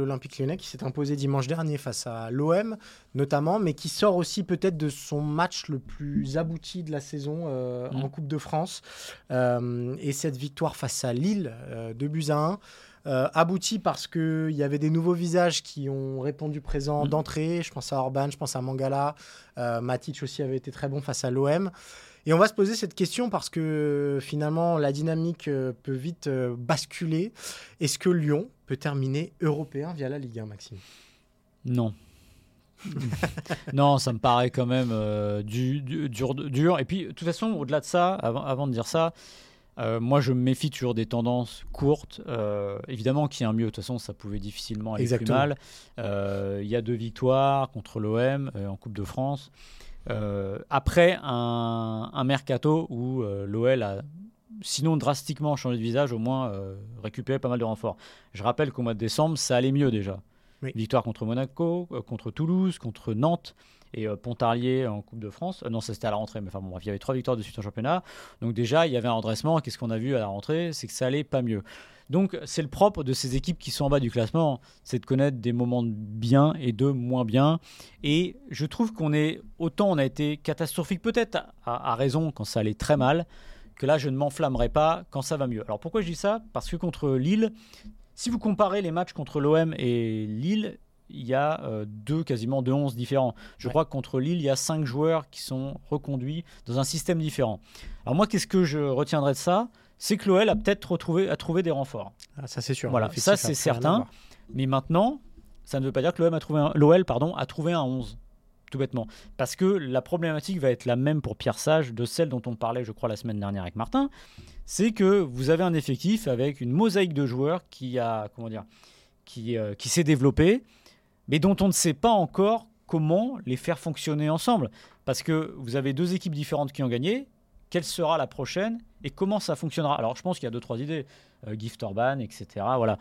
L'Olympique lyonnais qui s'est imposé dimanche dernier face à l'OM, notamment, mais qui sort aussi peut-être de son match le plus abouti de la saison euh, en Coupe de France. Euh, et cette victoire face à Lille, euh, 2 buts à 1. Euh, abouti parce qu'il y avait des nouveaux visages qui ont répondu présent d'entrée. Je pense à Orban, je pense à Mangala. Matic aussi avait été très bon face à l'OM. Et on va se poser cette question parce que finalement, la dynamique euh, peut vite euh, basculer. Est-ce que Lyon peut terminer européen via la Ligue 1, Maxime? Non. non, ça me paraît quand même euh, du, du- dur, dur. Et puis, de toute façon, au-delà de ça, avant, avant de dire ça, euh, moi, je me méfie toujours des tendances courtes. Euh, évidemment qu'il y a un mieux. De toute façon, ça pouvait difficilement aller Exactement. plus mal. Il y a deux victoires contre l'OM en Coupe de France. Euh, après un, mercato où euh, l'OL a sinon drastiquement changé de visage, au moins euh, récupéré pas mal de renforts. Je rappelle qu'au mois de décembre, ça allait mieux déjà. Victoire contre Monaco, euh, contre Toulouse, contre Nantes et euh, Pontarlier en Coupe de France. Euh, non, ça c'était à la rentrée, mais enfin bon, bref, il y avait trois victoires de suite en championnat. Donc déjà, il y avait un redressement. Qu'est-ce qu'on a vu à la rentrée? C'est que ça allait pas mieux. Donc c'est le propre de ces équipes qui sont en bas du classement, c'est de connaître des moments de bien et de moins bien. Et je trouve qu'on est autant on a été catastrophique peut-être à, à raison quand ça allait très mal, que là je ne m'enflammerai pas quand ça va mieux. Alors pourquoi je dis ça? Parce que contre Lille, si vous comparez les matchs contre l'OM et Lille, il y a euh, deux, quasiment deux 11 différents. Je Ouais. crois que contre Lille, il y a cinq joueurs qui sont reconduits dans un système différent. Alors moi, qu'est-ce que je retiendrai de ça? C'est que l'OL a peut-être retrouvé, a trouvé des renforts. Ah, Ça, c'est sûr. Voilà, ça, a c'est à certain. Mais maintenant, ça ne veut pas dire que l'OM a trouvé un, l'OL pardon, a trouvé un 11, tout bêtement. Parce que la problématique va être la même pour Pierre Sage de celle dont on parlait, je crois, la semaine dernière avec Martin. C'est que vous avez un effectif avec une mosaïque de joueurs qui a, comment dire, qui, euh, qui s'est développé, mais dont on ne sait pas encore comment les faire fonctionner ensemble. Parce que vous avez deux équipes différentes qui ont gagné. Quelle sera la prochaine et comment ça fonctionnera? Alors, je pense qu'il y a deux, trois idées. Euh, Gift Orban, etc. Voilà.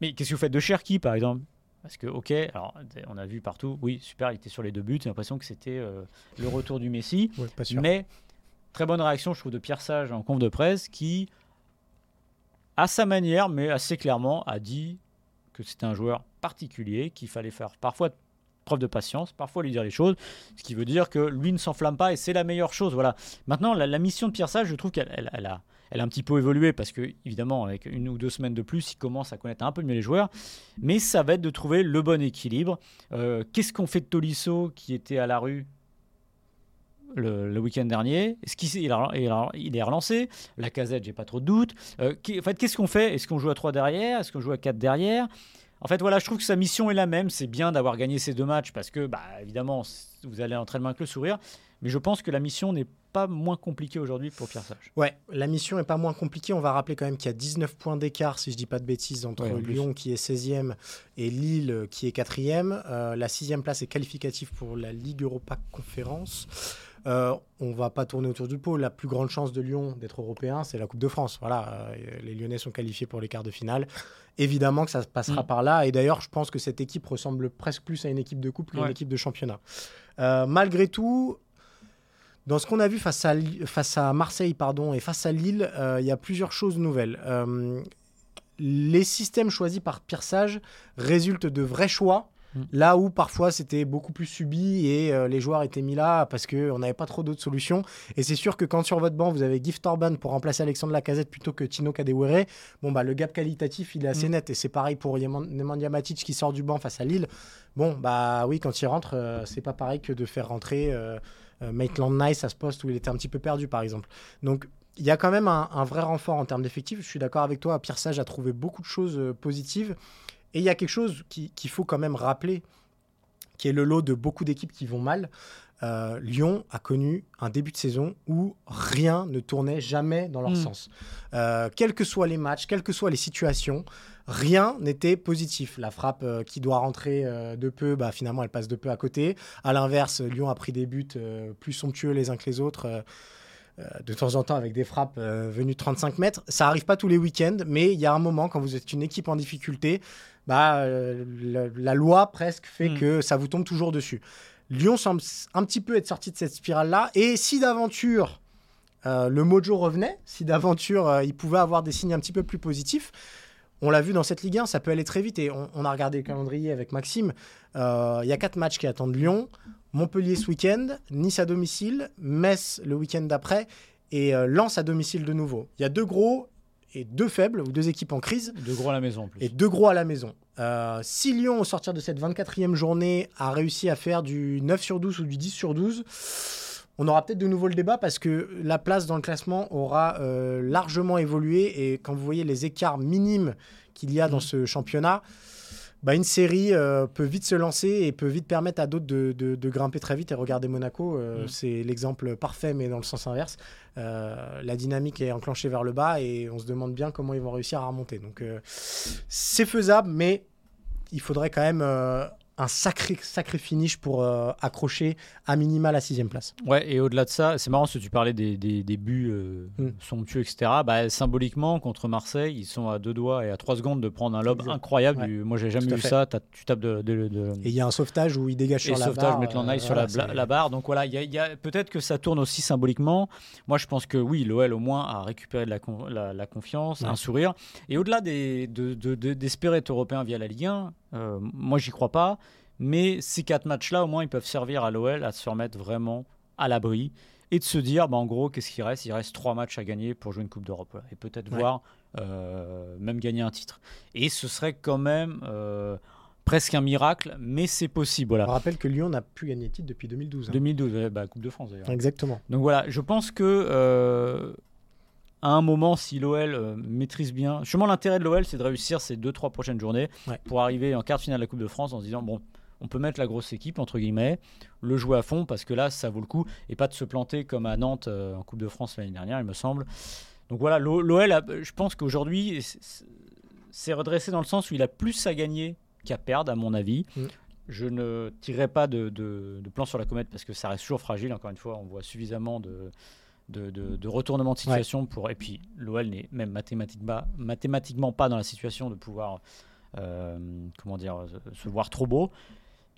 Mais qu'est-ce que vous faites de Cherki, par exemple? Parce que, ok, alors on a vu partout, oui, super, il était sur les deux buts, j'ai l'impression que c'était euh, le retour du Messi. Ouais, pas sûr. Mais très bonne réaction, je trouve, de Pierre Sage en conf de presse qui, à sa manière, mais assez clairement, a dit que c'était un joueur particulier, qu'il fallait faire parfois preuve de patience, parfois lui dire les choses, ce qui veut dire que lui ne s'enflamme pas et c'est la meilleure chose. Voilà. Maintenant, la, la mission de Pierre Sage, je trouve qu'elle elle- elle a, elle a un petit peu évolué parce que, évidemment, avec une ou deux semaines de plus, il commence à connaître un peu mieux les joueurs. Mais ça va être de trouver le bon équilibre. Euh, Qu'est-ce qu'on fait de Tolisso qui était à la rue le, week-end dernier? Est-ce qu'il il, est relancé? La casette, j'ai pas trop de doutes. Euh, en fait, qu'est-ce qu'on fait? Est-ce qu'on joue à 3 derrière? Est-ce qu'on joue à 4 derrière? En fait, voilà, je trouve que sa mission est la même. C'est bien d'avoir gagné ces deux matchs parce que, bah, évidemment, vous allez entrer le main avec le sourire. Mais je pense que la mission n'est pas moins compliquée aujourd'hui pour Pierre Sage. Ouais, la mission est pas moins compliquée. On va rappeler quand même qu'il y a 19 points d'écart, si je dis pas de bêtises, entre Ouais, en plus. Lyon qui est 16e et Lille qui est 4e. Euh, la sixième place est qualificative pour la Ligue Europa Conférence. Euh, on va pas tourner autour du pot. La plus grande chance de Lyon d'être européen, c'est la Coupe de France. Voilà, euh, les Lyonnais sont qualifiés pour les quarts de finale. Évidemment que ça se passera Mm. par là. Et d'ailleurs, je pense que cette équipe ressemble presque plus à une équipe de coupe qu'à une équipe de championnat. Euh, malgré tout, dans ce qu'on a vu face à, face à Marseille pardon, et face à Lille, euh, il y a plusieurs choses nouvelles. Euh, les systèmes choisis par Pierre Sage résultent de vrais choix, Mm. là où parfois c'était beaucoup plus subi et euh, les joueurs étaient mis là parce qu'on n'avait pas trop d'autres solutions. Et c'est sûr que quand sur votre banc vous avez Gift Orban pour remplacer Alexandre Lacazette plutôt que Tino Kadewere, bon bah le gap qualitatif il est assez Mm. net. Et c'est pareil pour Nemanja Matic qui sort du banc face à Lille. Bon bah oui quand il rentre euh, c'est pas pareil que de faire rentrer euh, Maitland Nice à ce poste où il était un petit peu perdu par exemple. Donc il y a quand même un, vrai renfort en termes d'effectifs. Je suis d'accord avec toi, Pierre Sage a trouvé beaucoup de choses euh, positives. Et il y a quelque chose qui- qu'il faut quand même rappeler, qui est le lot de beaucoup d'équipes qui vont mal. Lyon a connu un début de saison où rien ne tournait jamais dans leur mm. sens. quels que soient les matchs, quelles que soient les situations, rien n'était positif. La frappe euh, qui doit rentrer euh, de peu, bah, finalement, elle passe de peu à côté. À l'inverse, Lyon a pris des buts euh, plus somptueux les uns que les autres. de temps en temps avec des frappes venues de 35 mètres. Ça arrive pas tous les week-ends, mais il y a un moment quand vous êtes une équipe en difficulté, bah, la, loi presque fait mm. que ça vous tombe toujours dessus. Lyon semble un petit peu être sorti de cette spirale-là. Et si d'aventure le mojo revenait, si d'aventure il pouvait avoir des signes un petit peu plus positifs, on l'a vu dans cette Ligue 1, ça peut aller très vite. Et on, a regardé le calendrier avec Maxime. Euh, il y a quatre matchs qui attendent Lyon. Montpellier ce week-end, Nice à domicile, Metz le week-end d'après et euh, Lens à domicile de nouveau. Il y a deux gros et deux faibles, ou deux équipes en crise. Deux gros à la maison en plus. Et deux gros à la maison. Euh, si Lyon, au sortir de cette 24e journée, a réussi à faire du 9 sur 12 ou du 10 sur 12, on aura peut-être de nouveau le débat parce que la place dans le classement aura euh, largement évolué et quand vous voyez les écarts minimes qu'il y a dans mm. ce championnat, bah une série euh, peut vite se lancer et peut vite permettre à d'autres de, grimper très vite. Et regardez Monaco, euh, mm. c'est l'exemple parfait, mais dans le sens inverse. la dynamique est enclenchée vers le bas et on se demande bien comment ils vont réussir à remonter. Donc c'est faisable, mais il faudrait quand même un sacré, sacré finish pour euh, accrocher à minima la sixième place. Ouais, et au-delà de ça, c'est marrant si tu parlais des, des, buts euh, mm. somptueux, etc. Bah, symboliquement, contre Marseille, ils sont à deux doigts et à trois secondes de prendre un lob incroyable. moi, j'ai jamais vu ça. tu tapes de, Et il y a un sauvetage où il dégage sur la sauvetage, barre. sauvetage, mettre sur la, la, barre. Donc voilà, il y a, peut-être que ça tourne aussi symboliquement. Moi, je pense que oui, l'OL au moins a récupéré de la, la, confiance, un sourire. Et au-delà d'espérer de, être européen via la Ligue 1, euh, moi, j'y crois pas. Mais ces quatre matchs-là, au moins, ils peuvent servir à l'OL à se remettre vraiment à l'abri et de se dire, bah, en gros, qu'est-ce qu'il reste? Il reste trois matchs à gagner pour jouer une Coupe d'Europe. Et peut-être voir euh, même gagner un titre. Et ce serait quand même euh, presque un miracle, mais c'est possible. Voilà. On rappelle que Lyon n'a plus gagné de titre depuis 2012. 2012, hein. bah, Coupe de France d'ailleurs. Exactement. Donc voilà, je pense que euh, à un moment, si l'OL maîtrise bien. Justement, l'intérêt de l'OL, c'est de réussir ces deux, trois prochaines journées pour arriver en quart de finale de la Coupe de France en se disant bon, on peut mettre la grosse équipe, entre guillemets, le jouer à fond, parce que là, ça vaut le coup, et pas de se planter comme à Nantes euh, en Coupe de France l'année dernière, il me semble. Donc voilà, l'OL, je pense qu'aujourd'hui, c'est redressé dans le sens où il a plus à gagner qu'à perdre, à mon avis. Mm. Je ne tirerai pas de, plan sur la comète parce que ça reste toujours fragile. Encore une fois, on voit suffisamment de, de, retournement de situation pour. Et puis, l'OL n'est même mathématiquement, mathématiquement pas dans la situation de pouvoir, euh, comment dire, se voir trop beau.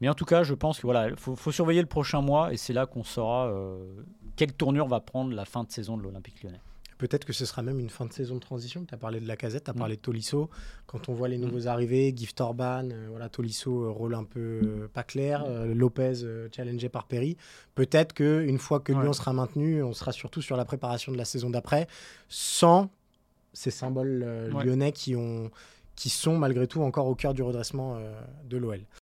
Mais en tout cas, je pense que voilà, faut, surveiller le prochain mois et c'est là qu'on saura euh, quelle tournure va prendre la fin de saison de l'Olympique lyonnais. Peut-être que ce sera même une fin de saison de transition. Tu as parlé de la casette, tu as mm. parlé de Tolisso. Quand on voit les mm. nouveaux arrivés, Gift Orban, euh, voilà, Tolisso, euh, rôle un peu pas clair, Lopez challengé par Perry. Peut-être qu'une fois que Lyon sera maintenu, on sera surtout sur la préparation de la saison d'après, sans ces symboles lyonnais qui ont qui sont malgré tout encore au cœur du redressement de l'OL.